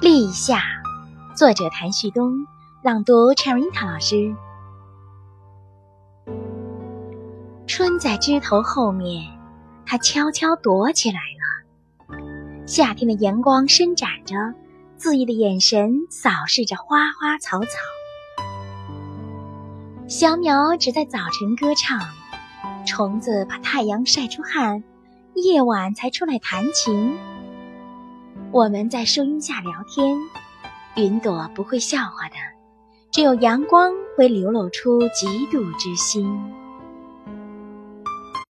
立夏，作者谭旭东，朗读 Cherinta 老师。春在枝头后面，它悄悄躲起来了。夏天的阳光伸展着，恣意的眼神扫视着花花草草。小鸟只在早晨歌唱，虫子把太阳晒出汗，夜晚才出来弹琴。我们在树荫下聊天，云朵不会笑话的，只有阳光会流露出嫉妒之心。